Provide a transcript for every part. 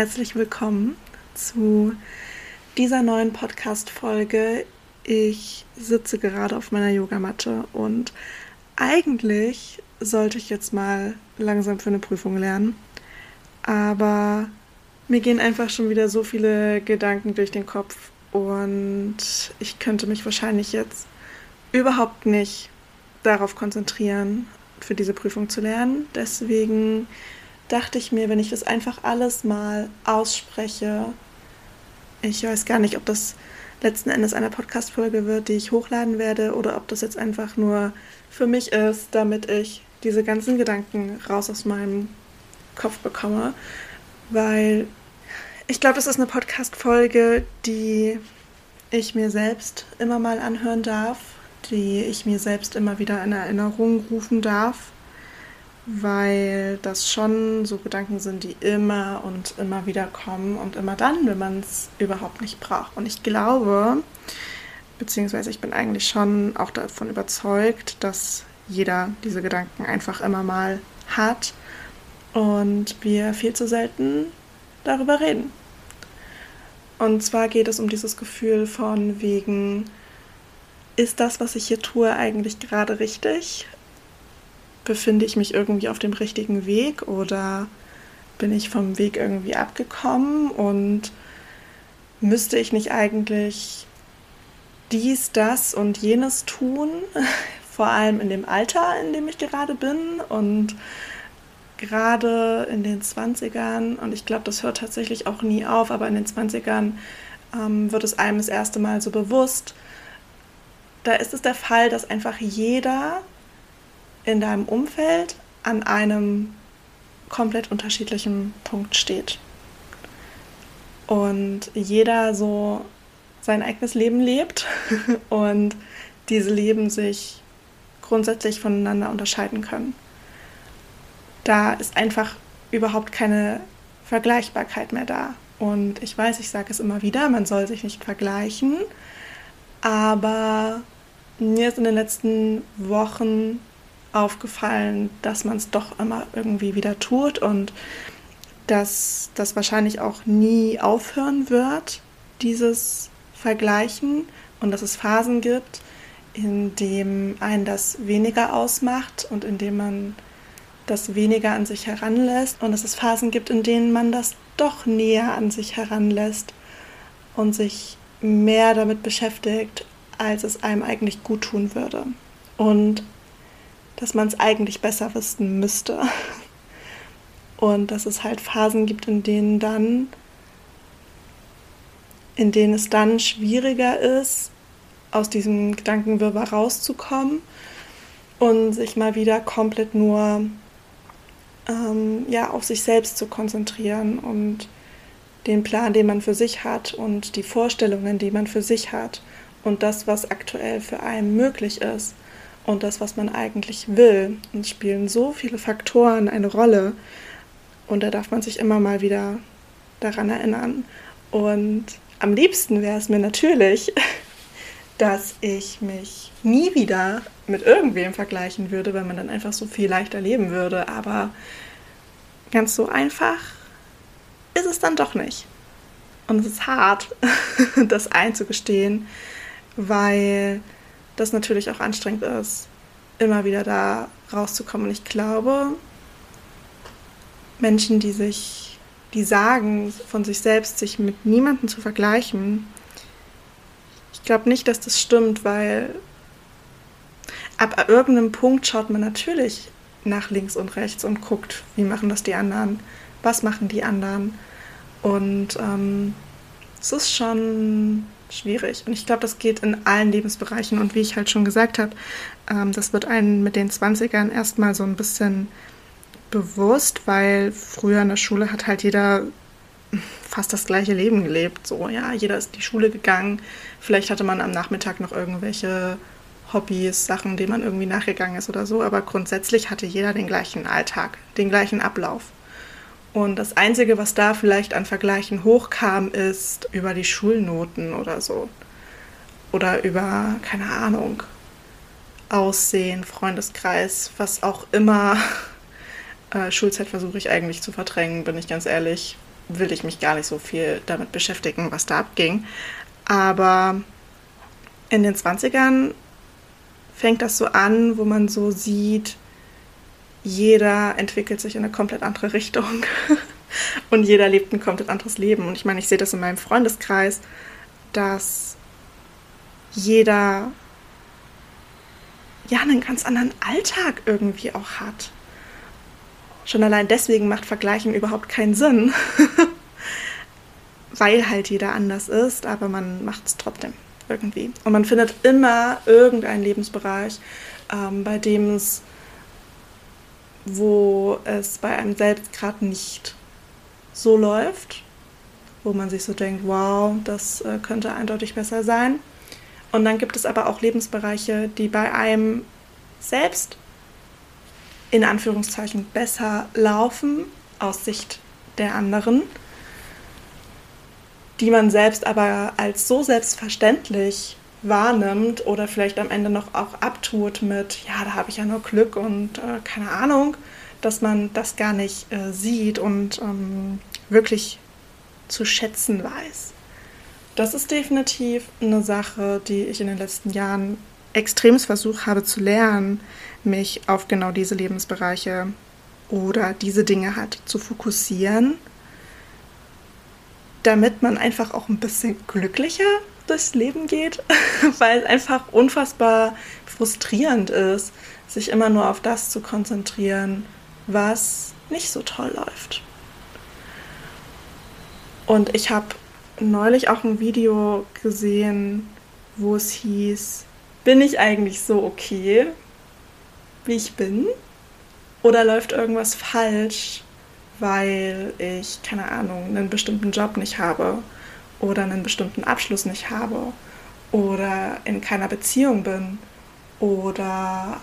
Herzlich willkommen zu dieser neuen Podcast-Folge. Ich sitze gerade auf meiner Yogamatte und eigentlich sollte ich jetzt mal langsam für eine Prüfung lernen. Aber mir gehen einfach schon wieder so viele Gedanken durch den Kopf und ich könnte mich wahrscheinlich jetzt überhaupt nicht darauf konzentrieren, für diese Prüfung zu lernen. Deswegen dachte ich mir, wenn ich das einfach alles mal ausspreche, ich weiß gar nicht, ob das letzten Endes eine Podcast-Folge wird, die ich hochladen werde, oder ob das jetzt einfach nur für mich ist, damit ich diese ganzen Gedanken raus aus meinem Kopf bekomme. Weil ich glaube, das ist eine Podcast-Folge, die ich mir selbst immer mal anhören darf, die ich mir selbst immer wieder in Erinnerung rufen darf weil das schon so Gedanken sind, die immer und immer wieder kommen und immer dann, wenn man es überhaupt nicht braucht. Und ich glaube, beziehungsweise ich bin eigentlich schon auch davon überzeugt, dass jeder diese Gedanken einfach immer mal hat und wir viel zu selten darüber reden. Und zwar geht es um dieses Gefühl von wegen, ist das, was ich hier tue, eigentlich gerade richtig? Befinde ich mich irgendwie auf dem richtigen Weg oder bin ich vom Weg irgendwie abgekommen und müsste ich nicht eigentlich dies, das und jenes tun, vor allem in dem Alter, in dem ich gerade bin und gerade in den 20ern, und ich glaube, das hört tatsächlich auch nie auf, aber in den 20ern ähm, wird es einem das erste Mal so bewusst, da ist es der Fall, dass einfach jeder in deinem Umfeld an einem komplett unterschiedlichen Punkt steht. Und jeder so sein eigenes Leben lebt und diese Leben sich grundsätzlich voneinander unterscheiden können. Da ist einfach überhaupt keine Vergleichbarkeit mehr da. Und ich weiß, ich sage es immer wieder, man soll sich nicht vergleichen, aber mir ist in den letzten Wochen aufgefallen, dass man es doch immer irgendwie wieder tut und dass das wahrscheinlich auch nie aufhören wird, dieses Vergleichen und dass es Phasen gibt, in denen einen das weniger ausmacht und in denen man das weniger an sich heranlässt und dass es Phasen gibt, in denen man das doch näher an sich heranlässt und sich mehr damit beschäftigt, als es einem eigentlich gut tun würde. Und dass man es eigentlich besser wissen müsste. Und dass es halt Phasen gibt, in denen dann, in denen es dann schwieriger ist, aus diesem Gedankenwirrwarr rauszukommen und sich mal wieder komplett nur ähm, ja, auf sich selbst zu konzentrieren und den Plan, den man für sich hat und die Vorstellungen, die man für sich hat und das, was aktuell für einen möglich ist und das, was man eigentlich will. Und spielen so viele Faktoren eine Rolle. Und da darf man sich immer mal wieder daran erinnern. Und am liebsten wäre es mir natürlich, dass ich mich nie wieder mit irgendwem vergleichen würde, weil man dann einfach so viel leichter leben würde. Aber ganz so einfach ist es dann doch nicht. Und es ist hart, das einzugestehen, weil das natürlich auch anstrengend ist, immer wieder da rauszukommen. Und ich glaube, Menschen, die sich, die sagen von sich selbst, sich mit niemandem zu vergleichen, ich glaube nicht, dass das stimmt, weil ab irgendeinem Punkt schaut man natürlich nach links und rechts und guckt, wie machen das die anderen, was machen die anderen. Und ähm, es ist schon schwierig. Und ich glaube, das geht in allen Lebensbereichen. Und wie ich halt schon gesagt habe, ähm, das wird einen mit den 20ern erstmal so ein bisschen bewusst, weil früher in der Schule hat halt jeder fast das gleiche Leben gelebt. So, ja, jeder ist in die Schule gegangen. Vielleicht hatte man am Nachmittag noch irgendwelche Hobbys, Sachen, denen man irgendwie nachgegangen ist oder so. Aber grundsätzlich hatte jeder den gleichen Alltag, den gleichen Ablauf. Und das Einzige, was da vielleicht an Vergleichen hochkam, ist über die Schulnoten oder so. Oder über, keine Ahnung, Aussehen, Freundeskreis, was auch immer. Äh, Schulzeit versuche ich eigentlich zu verdrängen, bin ich ganz ehrlich. Will ich mich gar nicht so viel damit beschäftigen, was da abging. Aber in den 20ern fängt das so an, wo man so sieht, jeder entwickelt sich in eine komplett andere Richtung und jeder lebt ein komplett anderes Leben. Und ich meine, ich sehe das in meinem Freundeskreis, dass jeder ja einen ganz anderen Alltag irgendwie auch hat. Schon allein deswegen macht Vergleichen überhaupt keinen Sinn, weil halt jeder anders ist, aber man macht es trotzdem irgendwie. Und man findet immer irgendeinen Lebensbereich, ähm, bei dem es wo es bei einem selbst gerade nicht so läuft, wo man sich so denkt, wow, das äh, könnte eindeutig besser sein. Und dann gibt es aber auch Lebensbereiche, die bei einem selbst in Anführungszeichen besser laufen aus Sicht der anderen, die man selbst aber als so selbstverständlich wahrnimmt oder vielleicht am Ende noch auch abtut mit, ja, da habe ich ja nur Glück und äh, keine Ahnung, dass man das gar nicht äh, sieht und ähm, wirklich zu schätzen weiß. Das ist definitiv eine Sache, die ich in den letzten Jahren extremst versucht habe zu lernen, mich auf genau diese Lebensbereiche oder diese Dinge halt zu fokussieren, damit man einfach auch ein bisschen glücklicher durchs Leben geht, weil es einfach unfassbar frustrierend ist, sich immer nur auf das zu konzentrieren, was nicht so toll läuft. Und ich habe neulich auch ein Video gesehen, wo es hieß, bin ich eigentlich so okay, wie ich bin? Oder läuft irgendwas falsch, weil ich, keine Ahnung, einen bestimmten Job nicht habe oder einen bestimmten Abschluss nicht habe oder in keiner Beziehung bin oder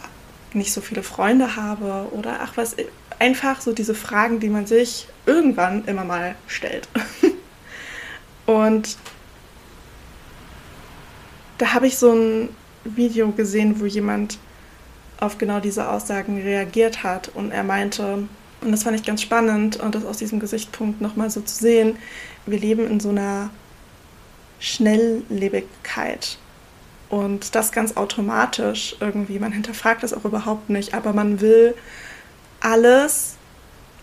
nicht so viele Freunde habe oder ach was, einfach so diese Fragen, die man sich irgendwann immer mal stellt. Und da habe ich so ein Video gesehen, wo jemand auf genau diese Aussagen reagiert hat und er meinte, und das fand ich ganz spannend und das aus diesem Gesichtspunkt nochmal so zu sehen, wir leben in so einer Schnelllebigkeit. Und das ganz automatisch irgendwie. Man hinterfragt das auch überhaupt nicht, aber man will alles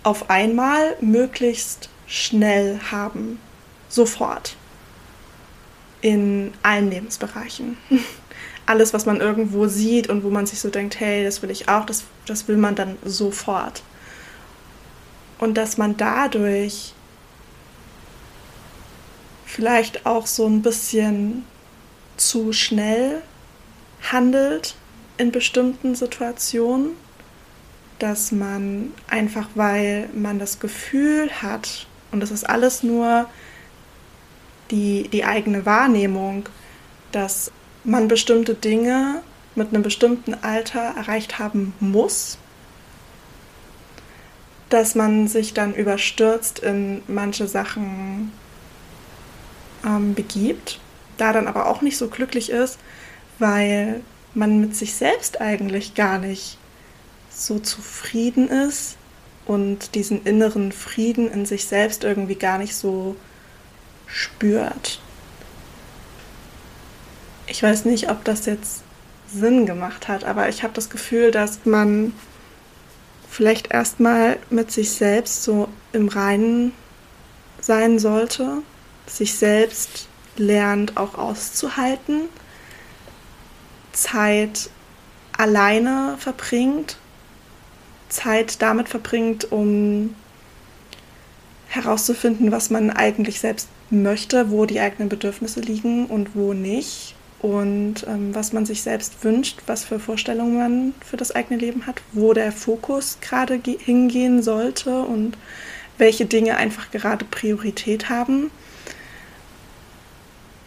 auf einmal möglichst schnell haben. Sofort. In allen Lebensbereichen. Alles, was man irgendwo sieht und wo man sich so denkt, hey, das will ich auch, das, das will man dann sofort. Und dass man dadurch vielleicht auch so ein bisschen zu schnell handelt in bestimmten Situationen, dass man einfach, weil man das Gefühl hat, und das ist alles nur die, die eigene Wahrnehmung, dass man bestimmte Dinge mit einem bestimmten Alter erreicht haben muss, dass man sich dann überstürzt in manche Sachen ähm, begibt, da dann aber auch nicht so glücklich ist, weil man mit sich selbst eigentlich gar nicht so zufrieden ist und diesen inneren Frieden in sich selbst irgendwie gar nicht so spürt. Ich weiß nicht, ob das jetzt Sinn gemacht hat, aber ich habe das Gefühl, dass man vielleicht erstmal mit sich selbst so im Reinen sein sollte sich selbst lernt auch auszuhalten, Zeit alleine verbringt, Zeit damit verbringt, um herauszufinden, was man eigentlich selbst möchte, wo die eigenen Bedürfnisse liegen und wo nicht und ähm, was man sich selbst wünscht, was für Vorstellungen man für das eigene Leben hat, wo der Fokus gerade hingehen sollte und welche Dinge einfach gerade Priorität haben.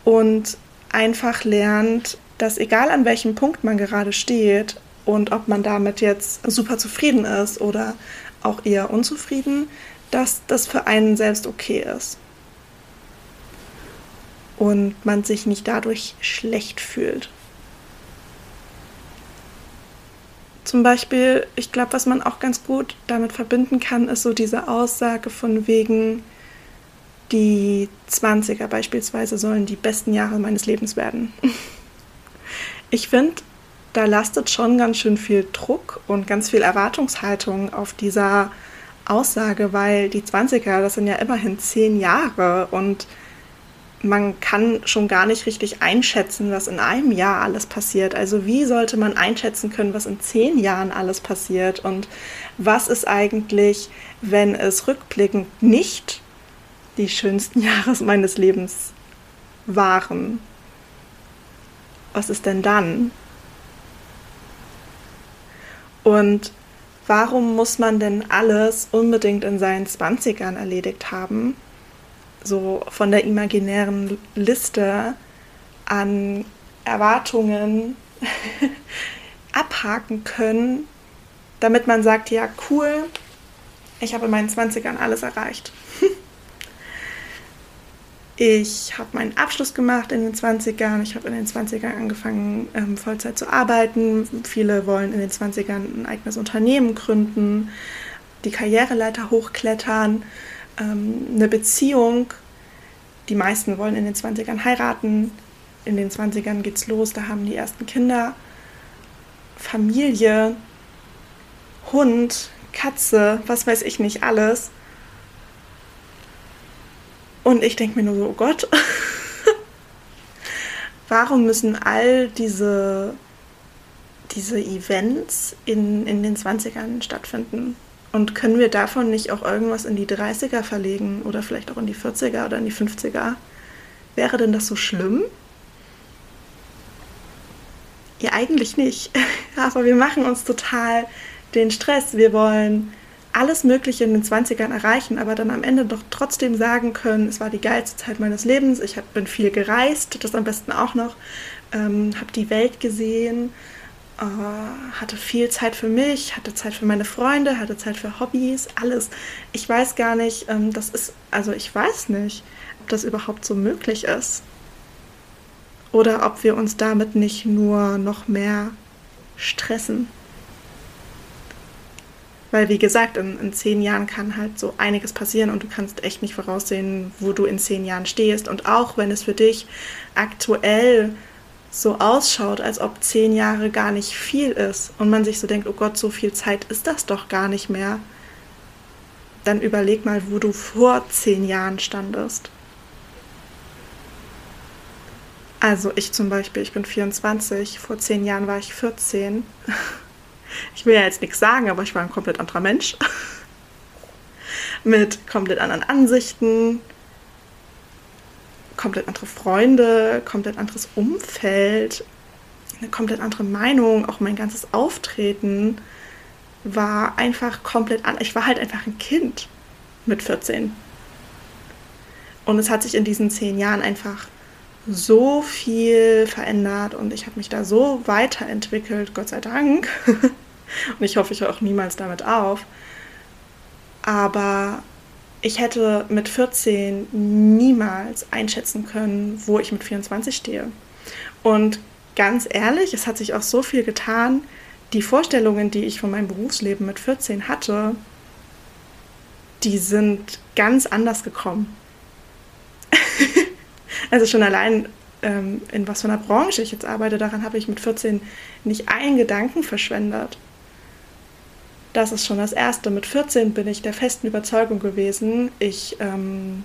Und einfach lernt, dass egal an welchem Punkt man gerade steht und ob man damit jetzt super zufrieden ist oder auch eher unzufrieden, dass das für einen selbst okay ist. Und man sich nicht dadurch schlecht fühlt. Zum Beispiel, ich glaube, was man auch ganz gut damit verbinden kann, ist so diese Aussage von wegen, die 20er beispielsweise sollen die besten Jahre meines Lebens werden. Ich finde, da lastet schon ganz schön viel Druck und ganz viel Erwartungshaltung auf dieser Aussage, weil die 20er, das sind ja immerhin zehn Jahre und man kann schon gar nicht richtig einschätzen, was in einem Jahr alles passiert. Also wie sollte man einschätzen können, was in zehn Jahren alles passiert und was ist eigentlich, wenn es rückblickend nicht die schönsten Jahre meines Lebens waren? Was ist denn dann? Und warum muss man denn alles unbedingt in seinen 20ern erledigt haben? So von der imaginären Liste an Erwartungen abhaken können, damit man sagt, ja cool, ich habe in meinen 20ern alles erreicht. Ich habe meinen Abschluss gemacht in den 20ern. Ich habe in den 20ern angefangen, ähm, Vollzeit zu arbeiten. Viele wollen in den 20ern ein eigenes Unternehmen gründen, die Karriereleiter hochklettern, ähm, eine Beziehung. Die meisten wollen in den 20ern heiraten. In den 20ern geht's los, da haben die ersten Kinder. Familie, Hund, Katze, was weiß ich nicht alles. Und ich denke mir nur so, oh Gott, warum müssen all diese, diese Events in, in den 20ern stattfinden? Und können wir davon nicht auch irgendwas in die 30er verlegen oder vielleicht auch in die 40er oder in die 50er? Wäre denn das so schlimm? Ja, eigentlich nicht. Aber wir machen uns total den Stress. Wir wollen alles Mögliche in den 20ern erreichen, aber dann am Ende doch trotzdem sagen können, es war die geilste Zeit meines Lebens, ich hab, bin viel gereist, das am besten auch noch, ähm, habe die Welt gesehen, äh, hatte viel Zeit für mich, hatte Zeit für meine Freunde, hatte Zeit für Hobbys, alles. Ich weiß gar nicht, ähm, das ist, also ich weiß nicht, ob das überhaupt so möglich ist. Oder ob wir uns damit nicht nur noch mehr stressen. Weil, wie gesagt, in, in zehn Jahren kann halt so einiges passieren und du kannst echt nicht voraussehen, wo du in zehn Jahren stehst. Und auch wenn es für dich aktuell so ausschaut, als ob zehn Jahre gar nicht viel ist und man sich so denkt, oh Gott, so viel Zeit ist das doch gar nicht mehr, dann überleg mal, wo du vor zehn Jahren standest. Also ich zum Beispiel, ich bin 24, vor zehn Jahren war ich 14. ich will ja jetzt nichts sagen, aber ich war ein komplett anderer Mensch. Mit komplett anderen Ansichten, komplett andere Freunde, komplett anderes Umfeld, eine komplett andere Meinung, auch mein ganzes Auftreten war einfach komplett an. Ich war halt einfach ein Kind mit 14. Und es hat sich in diesen zehn Jahren einfach so viel verändert und ich habe mich da so weiterentwickelt, Gott sei Dank. und ich hoffe, ich höre auch niemals damit auf. Aber ich hätte mit 14 niemals einschätzen können, wo ich mit 24 stehe. Und ganz ehrlich, es hat sich auch so viel getan. Die Vorstellungen, die ich von meinem Berufsleben mit 14 hatte, die sind ganz anders gekommen. Also schon allein, ähm, in was für einer Branche ich jetzt arbeite, daran habe ich mit 14 nicht einen Gedanken verschwendet. Das ist schon das Erste. Mit 14 bin ich der festen Überzeugung gewesen, ich ähm,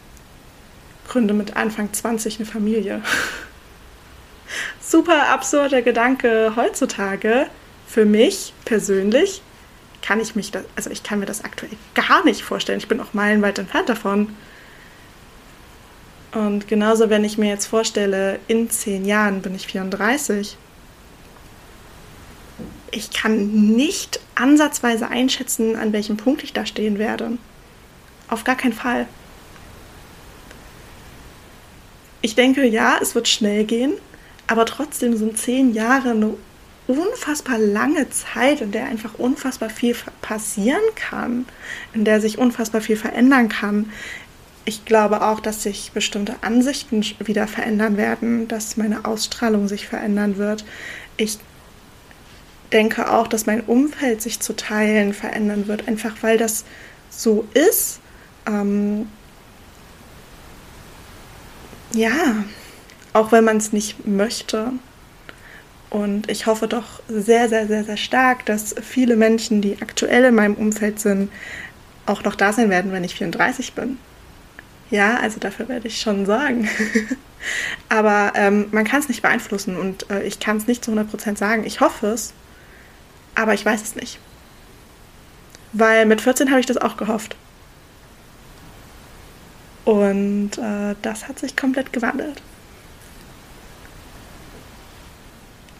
gründe mit Anfang 20 eine Familie. Super absurder Gedanke heutzutage, für mich persönlich kann ich mich das, also ich kann mir das aktuell gar nicht vorstellen. Ich bin auch meilenweit entfernt davon. Und genauso, wenn ich mir jetzt vorstelle, in zehn Jahren bin ich 34. Ich kann nicht ansatzweise einschätzen, an welchem Punkt ich da stehen werde. Auf gar keinen Fall. Ich denke, ja, es wird schnell gehen, aber trotzdem sind zehn Jahre eine unfassbar lange Zeit, in der einfach unfassbar viel passieren kann, in der sich unfassbar viel verändern kann. Ich glaube auch, dass sich bestimmte Ansichten wieder verändern werden, dass meine Ausstrahlung sich verändern wird. Ich denke auch, dass mein Umfeld sich zu Teilen verändern wird, einfach weil das so ist. Ähm ja, auch wenn man es nicht möchte. Und ich hoffe doch sehr, sehr, sehr, sehr stark, dass viele Menschen, die aktuell in meinem Umfeld sind, auch noch da sein werden, wenn ich 34 bin. Ja, also dafür werde ich schon sorgen. Aber ähm, man kann es nicht beeinflussen und äh, ich kann es nicht zu 100% sagen. Ich hoffe es, aber ich weiß es nicht. Weil mit 14 habe ich das auch gehofft. Und äh, das hat sich komplett gewandelt.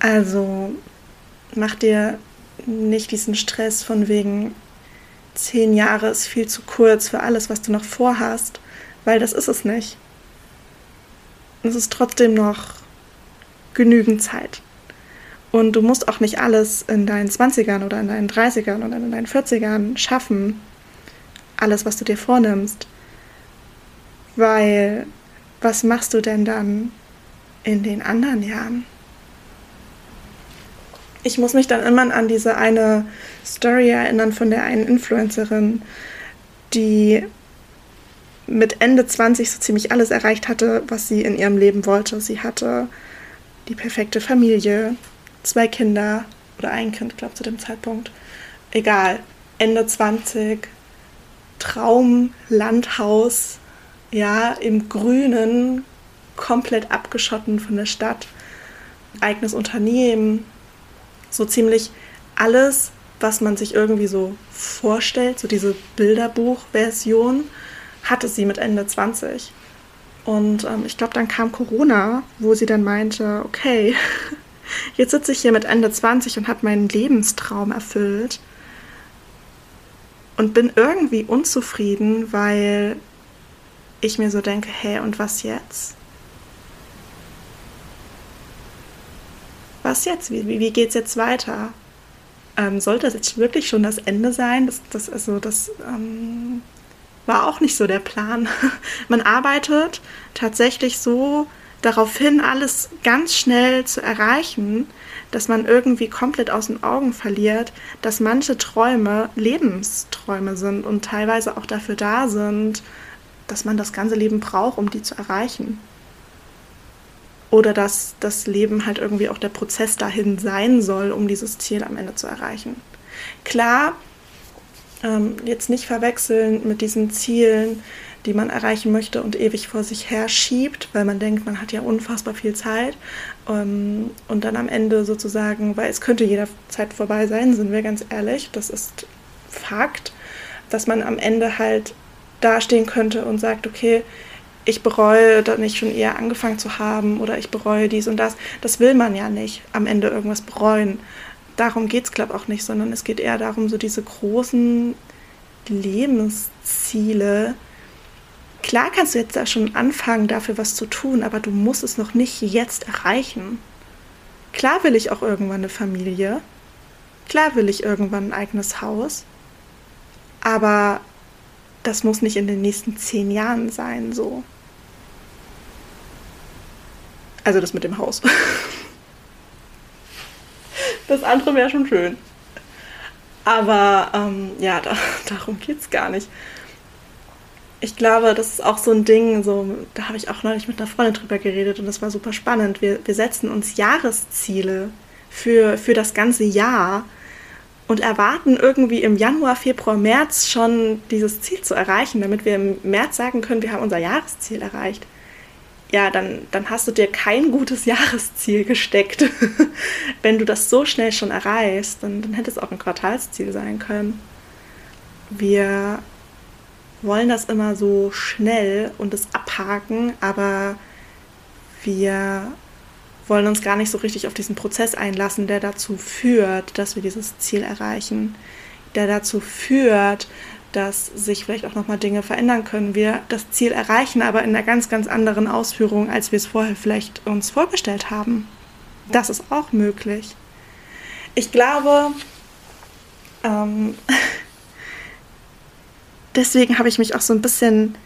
Also mach dir nicht diesen Stress von wegen zehn Jahre ist viel zu kurz für alles, was du noch vorhast, weil das ist es nicht. Es ist trotzdem noch genügend Zeit. Und du musst auch nicht alles in deinen 20ern oder in deinen 30ern oder in deinen 40ern schaffen. Alles, was du dir vornimmst. Weil, was machst du denn dann in den anderen Jahren? ich muss mich dann immer an diese eine Story erinnern von der einen Influencerin, die mit Ende 20 so ziemlich alles erreicht hatte, was sie in ihrem Leben wollte. Sie hatte die perfekte Familie, zwei Kinder oder ein Kind, glaube zu dem Zeitpunkt. Egal. Ende 20, Traum, Landhaus, ja, im Grünen, komplett abgeschotten von der Stadt, eigenes Unternehmen, so ziemlich alles, was man sich irgendwie so vorstellt, so diese Bilderbuch-Version, hatte sie mit Ende 20. Und ähm, ich glaube, dann kam Corona, wo sie dann meinte, okay, jetzt sitze ich hier mit Ende 20 und habe meinen Lebenstraum erfüllt und bin irgendwie unzufrieden, weil ich mir so denke, hey, und was jetzt? was jetzt? Wie, wie es jetzt weiter? Ähm, sollte das jetzt wirklich schon das Ende sein? Das, das, also, das ähm, war auch nicht so der Plan. Man arbeitet tatsächlich so darauf hin, alles ganz schnell zu erreichen, dass man irgendwie komplett aus den Augen verliert, dass manche Träume Lebensträume sind und teilweise auch dafür da sind, dass man das ganze Leben braucht, um die zu erreichen oder dass das Leben halt irgendwie auch der Prozess dahin sein soll, um dieses Ziel am Ende zu erreichen. Klar, ähm, jetzt nicht verwechseln mit diesen Zielen, die man erreichen möchte und ewig vor sich her schiebt, weil man denkt, man hat ja unfassbar viel Zeit ähm, und dann am Ende sozusagen, weil es könnte jederzeit vorbei sein, sind wir ganz ehrlich, das ist Fakt, dass man am Ende halt dastehen könnte und sagt, okay, ich bereue, da nicht schon eher angefangen zu haben oder ich bereue dies und das. Das will man ja nicht, am Ende irgendwas bereuen. Darum geht es, glaube ich, auch nicht, sondern es geht eher darum, so diese großen Lebensziele. Klar kannst du jetzt da schon anfangen, dafür was zu tun, aber du musst es noch nicht jetzt erreichen. Klar will ich auch irgendwann eine Familie. Klar will ich irgendwann ein eigenes Haus. Aber das muss nicht in den nächsten zehn Jahren sein, so. Also das mit dem Haus. Das andere wäre schon schön. Aber ähm, ja, da, darum geht es gar nicht. Ich glaube, das ist auch so ein Ding, so, da habe ich auch neulich mit einer Freundin drüber geredet und das war super spannend. Wir, wir setzen uns Jahresziele für, für das ganze Jahr und erwarten irgendwie im Januar, Februar, März schon dieses Ziel zu erreichen, damit wir im März sagen können, wir haben unser Jahresziel erreicht ja, dann, dann hast du dir kein gutes Jahresziel gesteckt. Wenn du das so schnell schon erreichst, dann, dann hätte es auch ein Quartalsziel sein können. Wir wollen das immer so schnell und es abhaken, aber wir wollen uns gar nicht so richtig auf diesen Prozess einlassen, der dazu führt, dass wir dieses Ziel erreichen, der dazu führt, dass sich vielleicht auch nochmal Dinge verändern können. Wir das Ziel erreichen, aber in einer ganz, ganz anderen Ausführung, als wir es vorher vielleicht uns vorgestellt haben. Das ist auch möglich. Ich glaube, ähm, deswegen habe ich mich auch so ein bisschen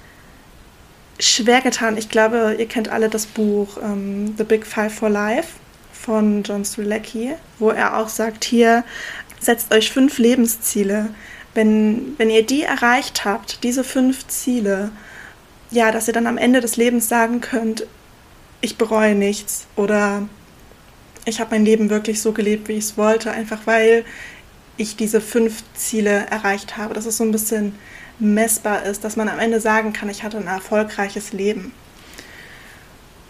schwer getan. Ich glaube, ihr kennt alle das Buch ähm, The Big Five for Life von John Strzelecki, wo er auch sagt, hier setzt euch fünf Lebensziele. Wenn, wenn ihr die erreicht habt, diese fünf Ziele, ja, dass ihr dann am Ende des Lebens sagen könnt, ich bereue nichts oder ich habe mein Leben wirklich so gelebt, wie ich es wollte, einfach weil ich diese fünf Ziele erreicht habe. Das ist so ein bisschen messbar ist, dass man am Ende sagen kann, ich hatte ein erfolgreiches Leben.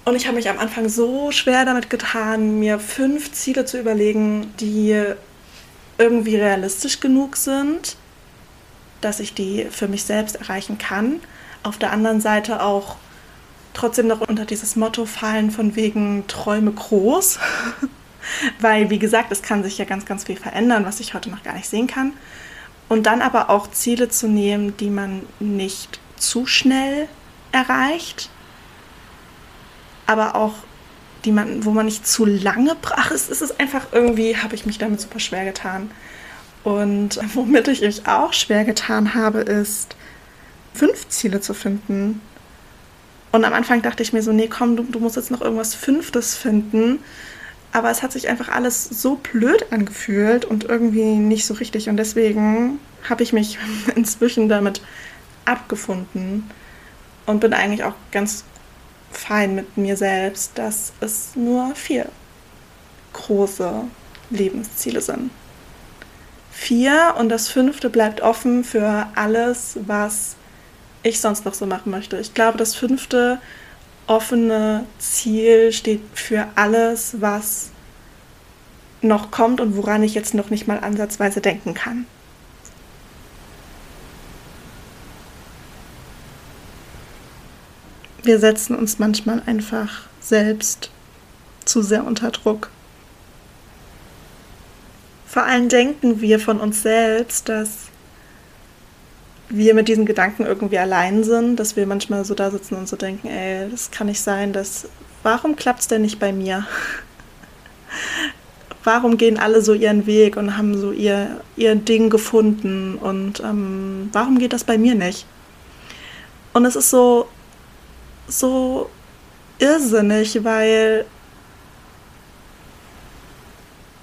Und ich habe mich am Anfang so schwer damit getan, mir fünf Ziele zu überlegen, die irgendwie realistisch genug sind, dass ich die für mich selbst erreichen kann. Auf der anderen Seite auch trotzdem noch unter dieses Motto fallen von wegen Träume groß. Weil, wie gesagt, es kann sich ja ganz, ganz viel verändern, was ich heute noch gar nicht sehen kann. Und dann aber auch Ziele zu nehmen, die man nicht zu schnell erreicht, aber auch die man, wo man nicht zu lange brach. Es ist einfach irgendwie, habe ich mich damit super schwer getan. Und womit ich mich auch schwer getan habe, ist, fünf Ziele zu finden. Und am Anfang dachte ich mir so, nee, komm, du, du musst jetzt noch irgendwas Fünftes finden aber es hat sich einfach alles so blöd angefühlt und irgendwie nicht so richtig. Und deswegen habe ich mich inzwischen damit abgefunden und bin eigentlich auch ganz fein mit mir selbst, dass es nur vier große Lebensziele sind. Vier und das fünfte bleibt offen für alles, was ich sonst noch so machen möchte. Ich glaube, das fünfte offene Ziel steht für alles, was noch kommt und woran ich jetzt noch nicht mal ansatzweise denken kann. Wir setzen uns manchmal einfach selbst zu sehr unter Druck. Vor allem denken wir von uns selbst, dass wir mit diesen Gedanken irgendwie allein sind, dass wir manchmal so da sitzen und so denken, ey, das kann nicht sein, dass warum klappt es denn nicht bei mir? warum gehen alle so ihren Weg und haben so ihr, ihr Ding gefunden und ähm, warum geht das bei mir nicht? Und es ist so, so irrsinnig, weil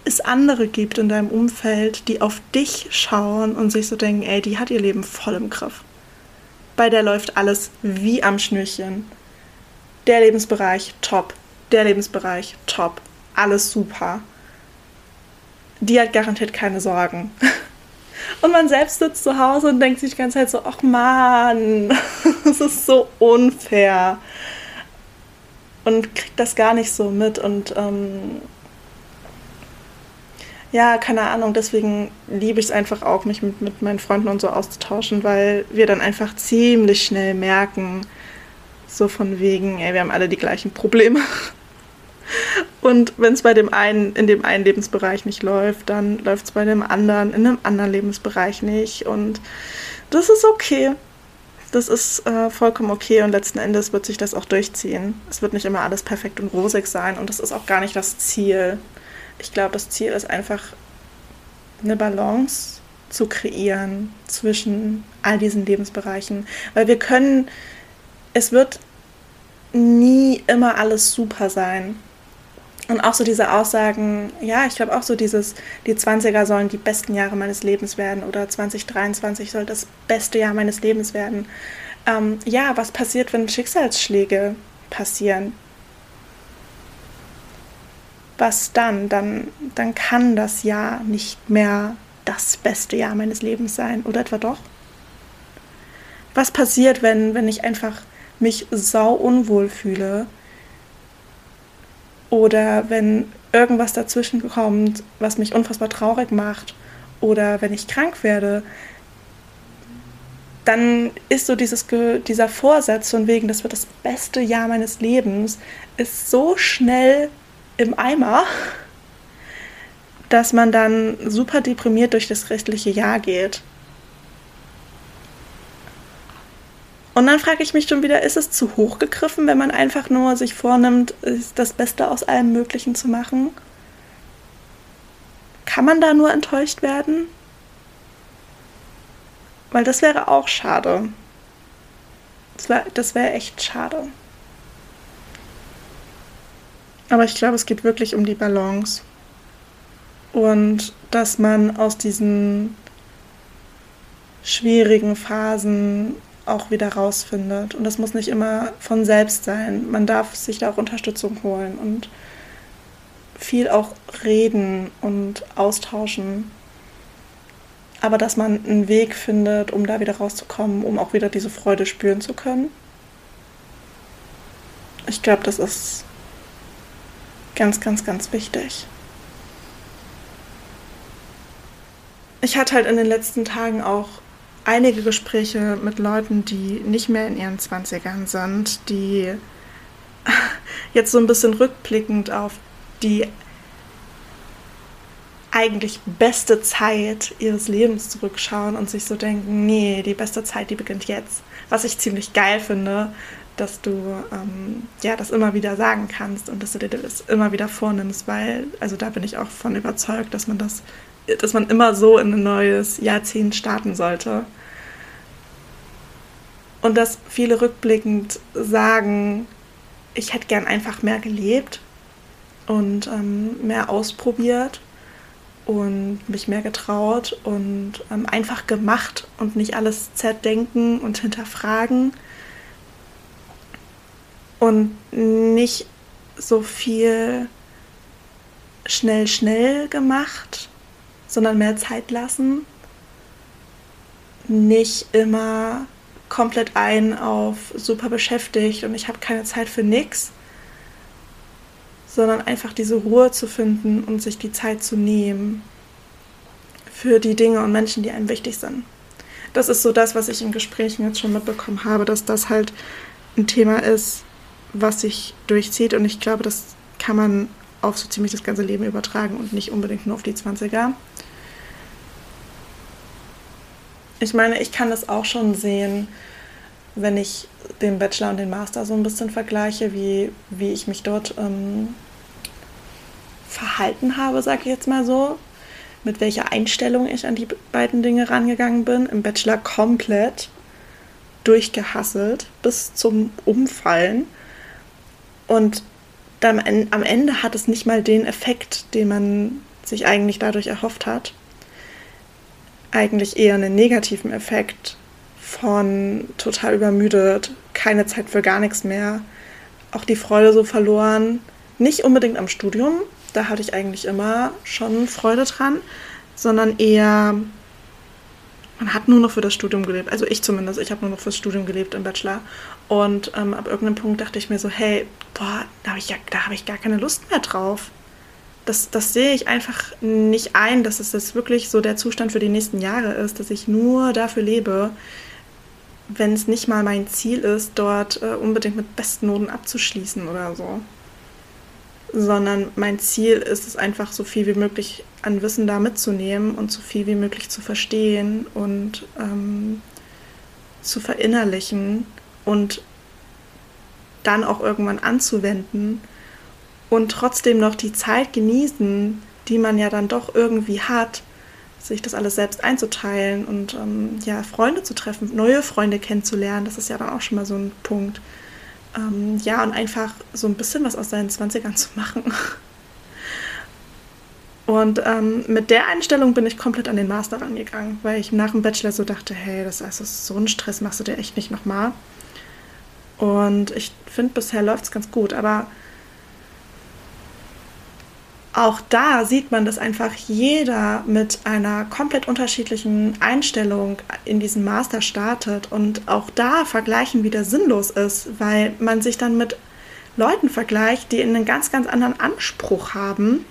es andere gibt in deinem Umfeld, die auf dich schauen und sich so denken, ey, die hat ihr Leben voll im Griff. Bei der läuft alles wie am Schnürchen. Der Lebensbereich top, der Lebensbereich top, alles super. Die hat garantiert keine Sorgen. Und man selbst sitzt zu Hause und denkt sich die ganze Zeit so, ach man, das ist so unfair. Und kriegt das gar nicht so mit und ähm, ja, keine Ahnung, deswegen liebe ich es einfach auch, mich mit, mit meinen Freunden und so auszutauschen, weil wir dann einfach ziemlich schnell merken, so von wegen, ey, wir haben alle die gleichen Probleme. Und wenn es bei dem einen in dem einen Lebensbereich nicht läuft, dann läuft es bei dem anderen in einem anderen Lebensbereich nicht. Und das ist okay. Das ist äh, vollkommen okay und letzten Endes wird sich das auch durchziehen. Es wird nicht immer alles perfekt und rosig sein und das ist auch gar nicht das Ziel ich glaube, das Ziel ist einfach eine Balance zu kreieren zwischen all diesen Lebensbereichen, weil wir können, es wird nie immer alles super sein. Und auch so diese Aussagen, ja, ich glaube auch so dieses, die 20er sollen die besten Jahre meines Lebens werden oder 2023 soll das beste Jahr meines Lebens werden. Ähm, ja, was passiert, wenn Schicksalsschläge passieren? Was dann? Dann, dann kann das Jahr nicht mehr das beste Jahr meines Lebens sein. Oder etwa doch? Was passiert, wenn, wenn ich einfach mich sau unwohl fühle, oder wenn irgendwas dazwischen kommt, was mich unfassbar traurig macht oder wenn ich krank werde, dann ist so dieses, dieser Vorsatz von wegen, das wird das beste Jahr meines Lebens, ist so schnell im Eimer, dass man dann super deprimiert durch das restliche Jahr geht. Und dann frage ich mich schon wieder, ist es zu hoch gegriffen, wenn man einfach nur sich vornimmt, das Beste aus allem Möglichen zu machen? Kann man da nur enttäuscht werden? Weil das wäre auch schade. Das wäre wär echt schade. Aber ich glaube, es geht wirklich um die Balance. Und dass man aus diesen schwierigen Phasen auch wieder rausfindet. Und das muss nicht immer von selbst sein. Man darf sich da auch Unterstützung holen und viel auch reden und austauschen. Aber dass man einen Weg findet, um da wieder rauszukommen, um auch wieder diese Freude spüren zu können. Ich glaube, das ist ganz, ganz, ganz wichtig. Ich hatte halt in den letzten Tagen auch einige Gespräche mit Leuten, die nicht mehr in ihren 20ern sind, die jetzt so ein bisschen rückblickend auf die eigentlich beste Zeit ihres Lebens zurückschauen und sich so denken, nee, die beste Zeit, die beginnt jetzt. Was ich ziemlich geil finde, dass du ähm, ja das immer wieder sagen kannst und dass du dir das immer wieder vornimmst, weil, also da bin ich auch von überzeugt, dass man das dass man immer so in ein neues Jahrzehnt starten sollte. Und dass viele rückblickend sagen, ich hätte gern einfach mehr gelebt und ähm, mehr ausprobiert und mich mehr getraut und ähm, einfach gemacht und nicht alles zerdenken und hinterfragen und nicht so viel schnell, schnell gemacht sondern mehr Zeit lassen. Nicht immer komplett ein auf super beschäftigt und ich habe keine Zeit für nichts, sondern einfach diese Ruhe zu finden und sich die Zeit zu nehmen für die Dinge und Menschen, die einem wichtig sind. Das ist so das, was ich in Gesprächen jetzt schon mitbekommen habe, dass das halt ein Thema ist, was sich durchzieht und ich glaube, das kann man auf so ziemlich das ganze Leben übertragen und nicht unbedingt nur auf die 20er. Ich meine, ich kann das auch schon sehen, wenn ich den Bachelor und den Master so ein bisschen vergleiche, wie, wie ich mich dort ähm, verhalten habe, sage ich jetzt mal so. Mit welcher Einstellung ich an die beiden Dinge rangegangen bin. Im Bachelor komplett durchgehasselt bis zum Umfallen. Und dann am Ende hat es nicht mal den Effekt, den man sich eigentlich dadurch erhofft hat eigentlich eher einen negativen Effekt von total übermüdet, keine Zeit für gar nichts mehr, auch die Freude so verloren. Nicht unbedingt am Studium, da hatte ich eigentlich immer schon Freude dran, sondern eher, man hat nur noch für das Studium gelebt. Also ich zumindest, ich habe nur noch fürs Studium gelebt im Bachelor. Und ähm, ab irgendeinem Punkt dachte ich mir so, hey, boah, da habe ich, ja, hab ich gar keine Lust mehr drauf das, das sehe ich einfach nicht ein, dass es das wirklich so der Zustand für die nächsten Jahre ist, dass ich nur dafür lebe, wenn es nicht mal mein Ziel ist, dort äh, unbedingt mit besten Noten abzuschließen oder so. Sondern mein Ziel ist es einfach, so viel wie möglich an Wissen da mitzunehmen und so viel wie möglich zu verstehen und ähm, zu verinnerlichen und dann auch irgendwann anzuwenden und trotzdem noch die Zeit genießen, die man ja dann doch irgendwie hat, sich das alles selbst einzuteilen und ähm, ja, Freunde zu treffen, neue Freunde kennenzulernen, das ist ja dann auch schon mal so ein Punkt. Ähm, ja, und einfach so ein bisschen was aus seinen 20ern zu machen. Und ähm, mit der Einstellung bin ich komplett an den Master rangegangen, weil ich nach dem Bachelor so dachte, hey, das ist also so ein Stress, machst du dir echt nicht nochmal. Und ich finde, bisher läuft es ganz gut, aber auch da sieht man, dass einfach jeder mit einer komplett unterschiedlichen Einstellung in diesen Master startet und auch da Vergleichen wieder sinnlos ist, weil man sich dann mit Leuten vergleicht, die einen ganz, ganz anderen Anspruch haben.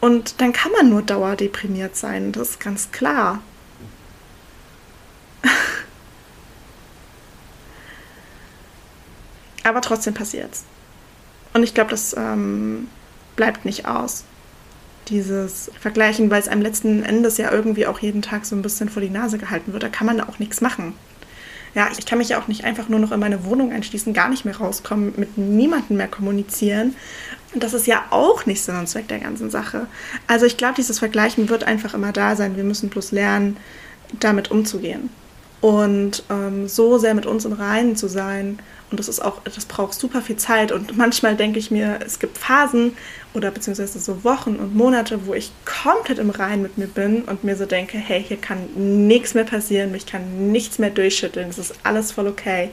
Und dann kann man nur dauerdeprimiert sein, das ist ganz klar. Aber trotzdem passiert's. Und ich glaube, das ähm, bleibt nicht aus. Dieses Vergleichen, weil es einem letzten Endes ja irgendwie auch jeden Tag so ein bisschen vor die Nase gehalten wird. Da kann man auch nichts machen. Ja, ich kann mich ja auch nicht einfach nur noch in meine Wohnung einschließen, gar nicht mehr rauskommen, mit niemandem mehr kommunizieren. Und das ist ja auch nicht Sinn und Zweck der ganzen Sache. Also ich glaube, dieses Vergleichen wird einfach immer da sein. Wir müssen bloß lernen, damit umzugehen. Und ähm, so sehr mit uns im Reinen zu sein und das ist auch, das braucht super viel Zeit. Und manchmal denke ich mir, es gibt Phasen oder beziehungsweise so Wochen und Monate, wo ich komplett im Reinen mit mir bin und mir so denke, hey, hier kann nichts mehr passieren, mich kann nichts mehr durchschütteln, es ist alles voll okay.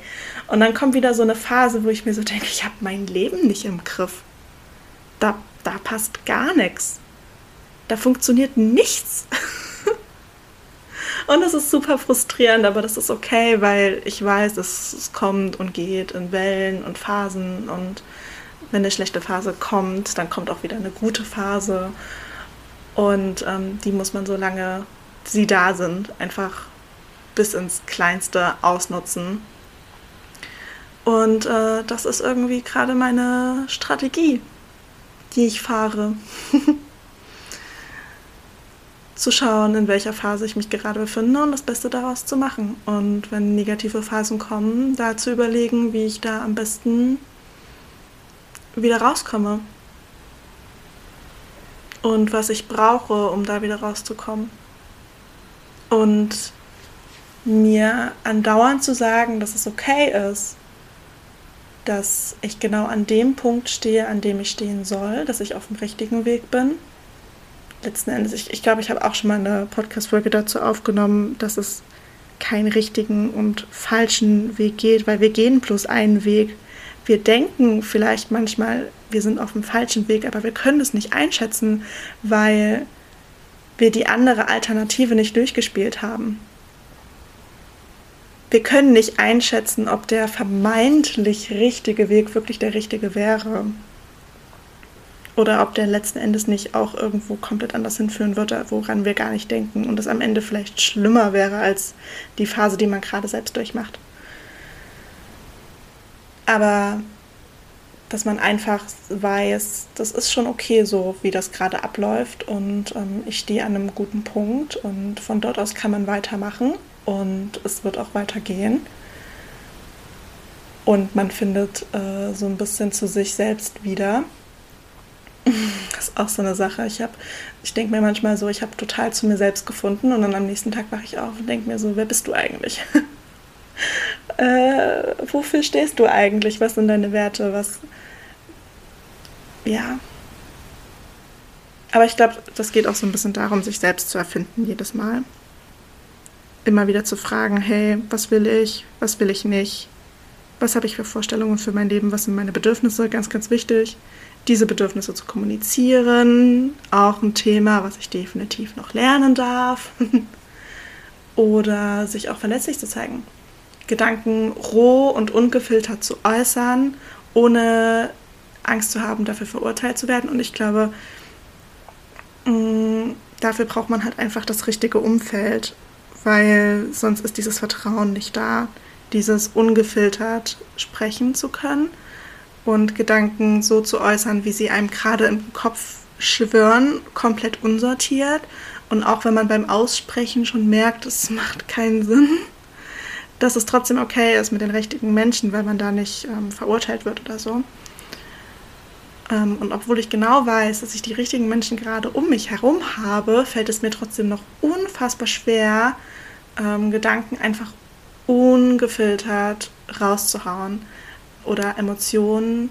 Und dann kommt wieder so eine Phase, wo ich mir so denke, ich habe mein Leben nicht im Griff. Da, da passt gar nichts. Da funktioniert nichts. Und es ist super frustrierend, aber das ist okay, weil ich weiß, es, es kommt und geht in Wellen und Phasen. Und wenn eine schlechte Phase kommt, dann kommt auch wieder eine gute Phase. Und ähm, die muss man, solange sie da sind, einfach bis ins Kleinste ausnutzen. Und äh, das ist irgendwie gerade meine Strategie, die ich fahre. zu schauen, in welcher Phase ich mich gerade befinde und das Beste daraus zu machen. Und wenn negative Phasen kommen, da zu überlegen, wie ich da am besten wieder rauskomme. Und was ich brauche, um da wieder rauszukommen. Und mir andauernd zu sagen, dass es okay ist, dass ich genau an dem Punkt stehe, an dem ich stehen soll, dass ich auf dem richtigen Weg bin letzten Endes, ich, ich glaube, ich habe auch schon mal eine Podcast-Folge dazu aufgenommen, dass es keinen richtigen und falschen Weg geht, weil wir gehen bloß einen Weg. Wir denken vielleicht manchmal, wir sind auf dem falschen Weg, aber wir können es nicht einschätzen, weil wir die andere Alternative nicht durchgespielt haben. Wir können nicht einschätzen, ob der vermeintlich richtige Weg wirklich der richtige wäre. Oder ob der letzten Endes nicht auch irgendwo komplett anders hinführen würde, woran wir gar nicht denken und es am Ende vielleicht schlimmer wäre als die Phase, die man gerade selbst durchmacht. Aber dass man einfach weiß, das ist schon okay so, wie das gerade abläuft und ähm, ich stehe an einem guten Punkt und von dort aus kann man weitermachen und es wird auch weitergehen. Und man findet äh, so ein bisschen zu sich selbst wieder das ist auch so eine Sache. Ich, ich denke mir manchmal so, ich habe total zu mir selbst gefunden und dann am nächsten Tag wache ich auf und denke mir so, wer bist du eigentlich? äh, wofür stehst du eigentlich? Was sind deine Werte? Was. Ja. Aber ich glaube, das geht auch so ein bisschen darum, sich selbst zu erfinden jedes Mal. Immer wieder zu fragen, hey, was will ich? Was will ich nicht? Was habe ich für Vorstellungen für mein Leben? Was sind meine Bedürfnisse? Ganz, ganz wichtig diese Bedürfnisse zu kommunizieren, auch ein Thema, was ich definitiv noch lernen darf. Oder sich auch verletzlich zu zeigen. Gedanken roh und ungefiltert zu äußern, ohne Angst zu haben, dafür verurteilt zu werden. Und ich glaube, mm, dafür braucht man halt einfach das richtige Umfeld, weil sonst ist dieses Vertrauen nicht da, dieses ungefiltert sprechen zu können und Gedanken so zu äußern, wie sie einem gerade im Kopf schwören, komplett unsortiert. Und auch wenn man beim Aussprechen schon merkt, es macht keinen Sinn, dass es trotzdem okay ist mit den richtigen Menschen, weil man da nicht ähm, verurteilt wird oder so. Ähm, und obwohl ich genau weiß, dass ich die richtigen Menschen gerade um mich herum habe, fällt es mir trotzdem noch unfassbar schwer, ähm, Gedanken einfach ungefiltert rauszuhauen oder Emotionen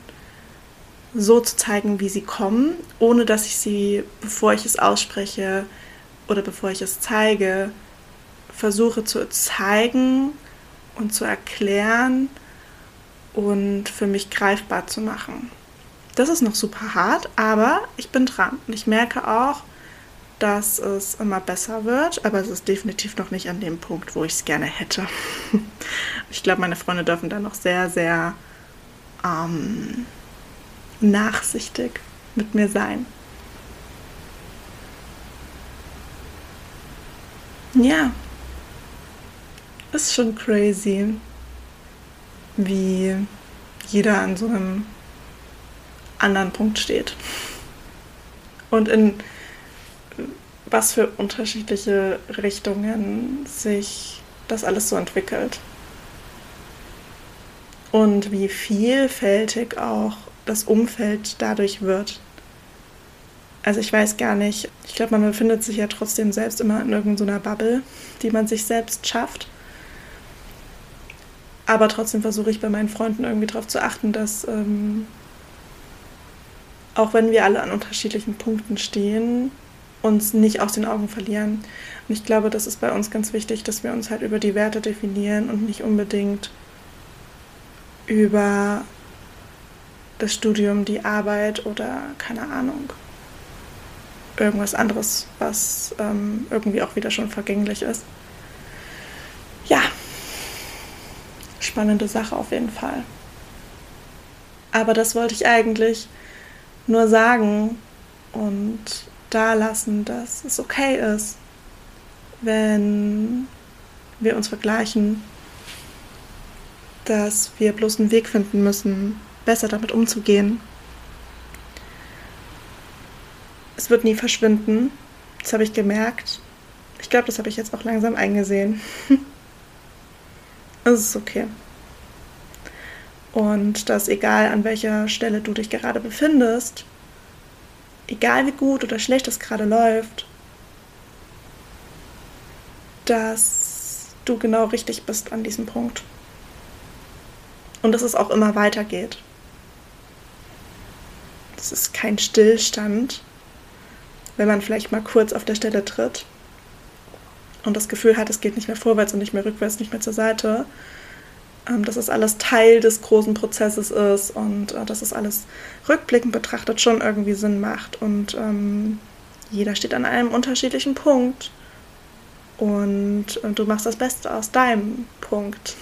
so zu zeigen, wie sie kommen, ohne dass ich sie, bevor ich es ausspreche oder bevor ich es zeige, versuche zu zeigen und zu erklären und für mich greifbar zu machen. Das ist noch super hart, aber ich bin dran. Und ich merke auch, dass es immer besser wird, aber es ist definitiv noch nicht an dem Punkt, wo ich es gerne hätte. Ich glaube, meine Freunde dürfen da noch sehr, sehr ähm, nachsichtig mit mir sein. Ja, ist schon crazy, wie jeder an so einem anderen Punkt steht. Und in was für unterschiedliche Richtungen sich das alles so entwickelt. Und wie vielfältig auch das Umfeld dadurch wird. Also ich weiß gar nicht, ich glaube, man befindet sich ja trotzdem selbst immer in irgendeiner Bubble, die man sich selbst schafft. Aber trotzdem versuche ich bei meinen Freunden irgendwie darauf zu achten, dass ähm, auch wenn wir alle an unterschiedlichen Punkten stehen, uns nicht aus den Augen verlieren. Und ich glaube, das ist bei uns ganz wichtig, dass wir uns halt über die Werte definieren und nicht unbedingt über das Studium, die Arbeit oder keine Ahnung, irgendwas anderes, was ähm, irgendwie auch wieder schon vergänglich ist. Ja, spannende Sache auf jeden Fall. Aber das wollte ich eigentlich nur sagen und da lassen, dass es okay ist, wenn wir uns vergleichen, dass wir bloß einen Weg finden müssen, besser damit umzugehen. Es wird nie verschwinden. Das habe ich gemerkt. Ich glaube, das habe ich jetzt auch langsam eingesehen. es ist okay. Und dass egal an welcher Stelle du dich gerade befindest, egal wie gut oder schlecht es gerade läuft, dass du genau richtig bist an diesem Punkt. Und dass es auch immer weitergeht. Das ist kein Stillstand, wenn man vielleicht mal kurz auf der Stelle tritt und das Gefühl hat, es geht nicht mehr vorwärts und nicht mehr rückwärts, nicht mehr zur Seite, ähm, dass es alles Teil des großen Prozesses ist und äh, dass es alles rückblickend betrachtet schon irgendwie Sinn macht. Und ähm, jeder steht an einem unterschiedlichen Punkt und, und du machst das Beste aus deinem Punkt.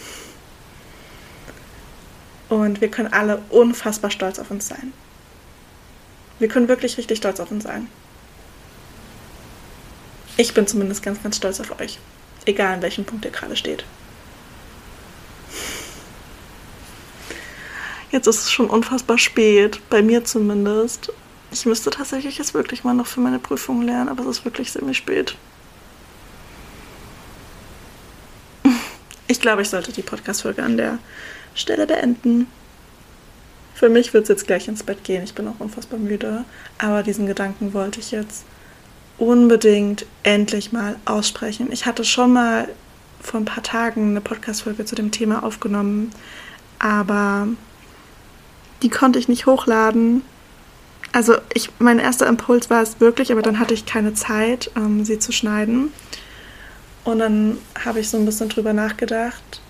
Und wir können alle unfassbar stolz auf uns sein. Wir können wirklich richtig stolz auf uns sein. Ich bin zumindest ganz, ganz stolz auf euch. Egal an welchem Punkt ihr gerade steht. Jetzt ist es schon unfassbar spät, bei mir zumindest. Ich müsste tatsächlich jetzt wirklich mal noch für meine Prüfung lernen, aber es ist wirklich ziemlich spät. Ich glaube, ich sollte die Podcast-Folge an der Stelle beenden. Für mich wird es jetzt gleich ins Bett gehen. Ich bin auch unfassbar müde. Aber diesen Gedanken wollte ich jetzt unbedingt endlich mal aussprechen. Ich hatte schon mal vor ein paar Tagen eine Podcast-Folge zu dem Thema aufgenommen, aber die konnte ich nicht hochladen. Also ich, mein erster Impuls war es wirklich, aber dann hatte ich keine Zeit, ähm, sie zu schneiden. Und dann habe ich so ein bisschen drüber nachgedacht,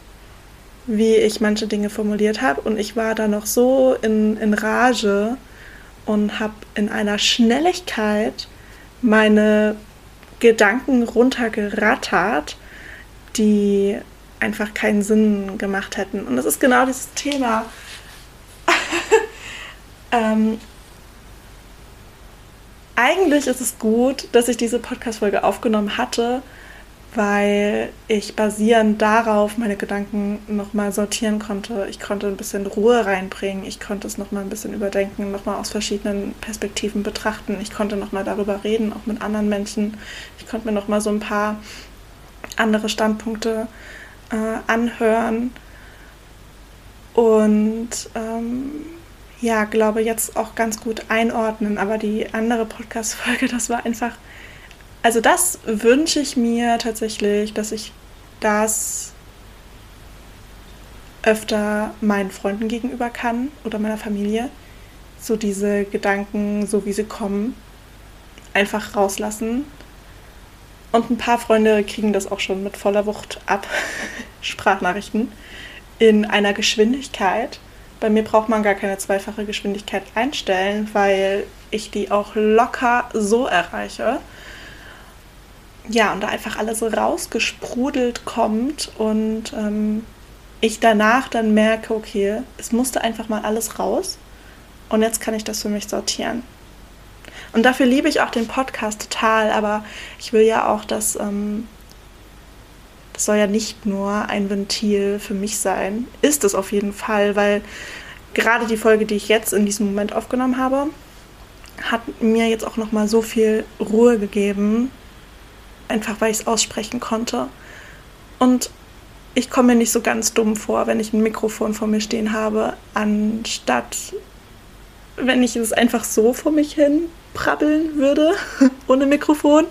wie ich manche Dinge formuliert habe. Und ich war da noch so in, in Rage und habe in einer Schnelligkeit meine Gedanken runtergerattert, die einfach keinen Sinn gemacht hätten. Und das ist genau dieses Thema. ähm, eigentlich ist es gut, dass ich diese Podcast-Folge aufgenommen hatte, weil ich basierend darauf meine Gedanken nochmal sortieren konnte. Ich konnte ein bisschen Ruhe reinbringen, ich konnte es nochmal ein bisschen überdenken, nochmal aus verschiedenen Perspektiven betrachten. Ich konnte nochmal darüber reden, auch mit anderen Menschen. Ich konnte mir nochmal so ein paar andere Standpunkte äh, anhören und ähm, ja, glaube jetzt auch ganz gut einordnen. Aber die andere Podcast-Folge, das war einfach. Also, das wünsche ich mir tatsächlich, dass ich das öfter meinen Freunden gegenüber kann oder meiner Familie. So diese Gedanken, so wie sie kommen, einfach rauslassen. Und ein paar Freunde kriegen das auch schon mit voller Wucht ab. Sprachnachrichten in einer Geschwindigkeit. Bei mir braucht man gar keine zweifache Geschwindigkeit einstellen, weil ich die auch locker so erreiche. Ja, und da einfach alles rausgesprudelt kommt und ähm, ich danach dann merke, okay, es musste einfach mal alles raus. Und jetzt kann ich das für mich sortieren. Und dafür liebe ich auch den Podcast total, aber ich will ja auch, dass ähm, das soll ja nicht nur ein Ventil für mich sein. Ist es auf jeden Fall, weil gerade die Folge, die ich jetzt in diesem Moment aufgenommen habe, hat mir jetzt auch noch mal so viel Ruhe gegeben, einfach weil ich es aussprechen konnte. Und ich komme mir nicht so ganz dumm vor, wenn ich ein Mikrofon vor mir stehen habe, anstatt wenn ich es einfach so vor mich hin prabbeln würde, ohne Mikrofon.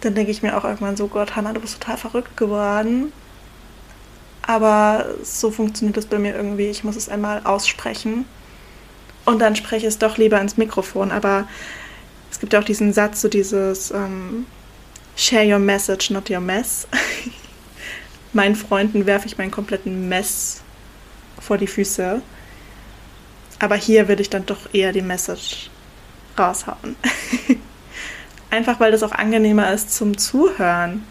Dann denke ich mir auch irgendwann so, Gott, Hannah, du bist total verrückt geworden. Aber so funktioniert das bei mir irgendwie. Ich muss es einmal aussprechen. Und dann spreche ich es doch lieber ins Mikrofon. Aber es gibt auch diesen Satz, so dieses ähm, Share your message, not your mess. Meinen Freunden werfe ich meinen kompletten Mess vor die Füße. Aber hier würde ich dann doch eher die Message raushauen. Einfach weil das auch angenehmer ist zum Zuhören.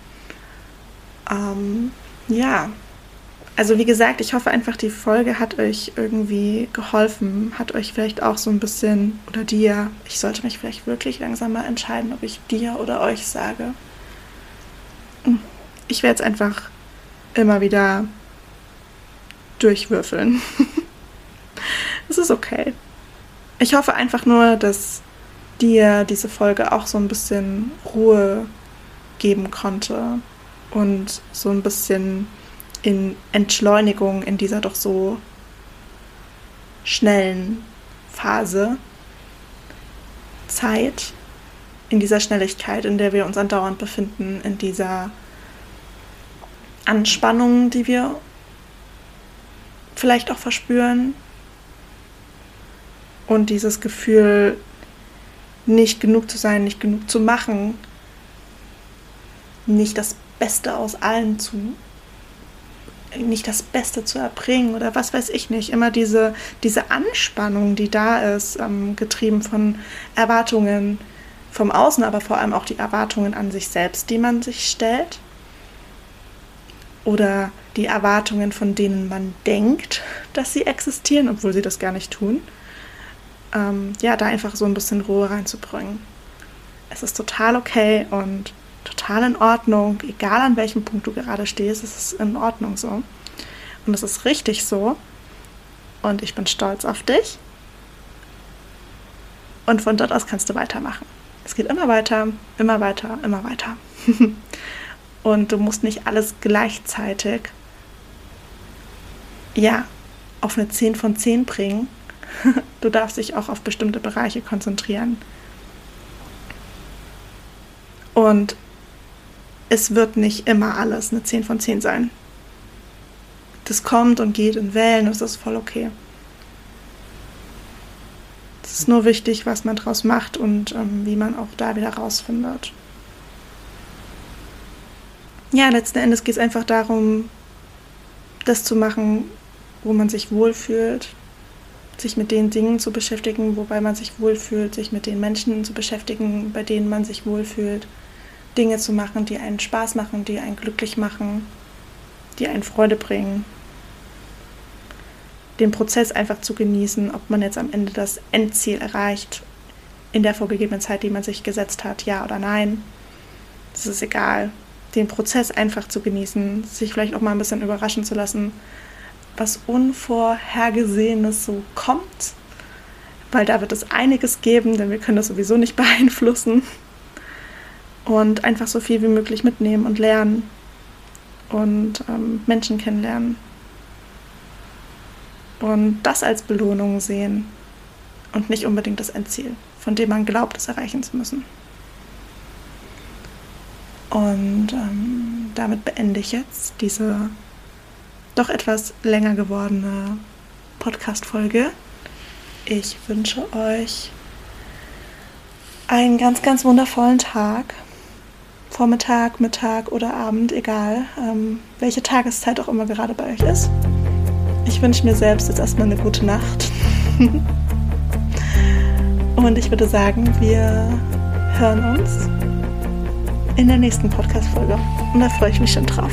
Ähm, ja. Also wie gesagt, ich hoffe einfach, die Folge hat euch irgendwie geholfen, hat euch vielleicht auch so ein bisschen, oder dir, ich sollte mich vielleicht wirklich langsam mal entscheiden, ob ich dir oder euch sage. Ich werde jetzt einfach immer wieder durchwürfeln. Es ist okay. Ich hoffe einfach nur, dass dir diese Folge auch so ein bisschen Ruhe geben konnte und so ein bisschen in Entschleunigung in dieser doch so schnellen Phase Zeit, in dieser Schnelligkeit, in der wir uns andauernd befinden, in dieser Anspannung, die wir vielleicht auch verspüren und dieses Gefühl, nicht genug zu sein, nicht genug zu machen, nicht das Beste aus allen zu, nicht das Beste zu erbringen oder was weiß ich nicht. Immer diese, diese Anspannung, die da ist, ähm, getrieben von Erwartungen vom Außen, aber vor allem auch die Erwartungen an sich selbst, die man sich stellt. Oder die Erwartungen, von denen man denkt, dass sie existieren, obwohl sie das gar nicht tun ähm, ja, da einfach so ein bisschen Ruhe reinzubringen. Es ist total okay und total in Ordnung, egal an welchem Punkt du gerade stehst, es ist in Ordnung so. Und es ist richtig so. Und ich bin stolz auf dich. Und von dort aus kannst du weitermachen. Es geht immer weiter, immer weiter, immer weiter. und du musst nicht alles gleichzeitig, ja, auf eine 10 von 10 bringen, du darfst dich auch auf bestimmte Bereiche konzentrieren. Und es wird nicht immer alles eine 10 von 10 sein. Das kommt und geht in Wellen es ist voll okay. Es ist nur wichtig, was man daraus macht und ähm, wie man auch da wieder rausfindet. Ja, letzten Endes geht es einfach darum, das zu machen, wo man sich wohlfühlt, sich mit den Dingen zu beschäftigen, wobei man sich wohlfühlt, sich mit den Menschen zu beschäftigen, bei denen man sich wohlfühlt, Dinge zu machen, die einen Spaß machen, die einen glücklich machen, die einen Freude bringen. Den Prozess einfach zu genießen, ob man jetzt am Ende das Endziel erreicht, in der vorgegebenen Zeit, die man sich gesetzt hat, ja oder nein. Das ist egal. Den Prozess einfach zu genießen, sich vielleicht auch mal ein bisschen überraschen zu lassen, was Unvorhergesehenes so kommt, weil da wird es einiges geben, denn wir können das sowieso nicht beeinflussen. Und einfach so viel wie möglich mitnehmen und lernen und ähm, Menschen kennenlernen. Und das als Belohnung sehen und nicht unbedingt das Endziel, von dem man glaubt, es erreichen zu müssen. Und ähm, damit beende ich jetzt diese doch etwas länger gewordene Podcast-Folge. Ich wünsche euch einen ganz, ganz wundervollen Tag. Vormittag, Mittag oder Abend, egal, ähm, welche Tageszeit auch immer gerade bei euch ist. Ich wünsche mir selbst jetzt erstmal eine gute Nacht. Und ich würde sagen, wir hören uns in der nächsten Podcast-Folge. Und da freue ich mich schon drauf.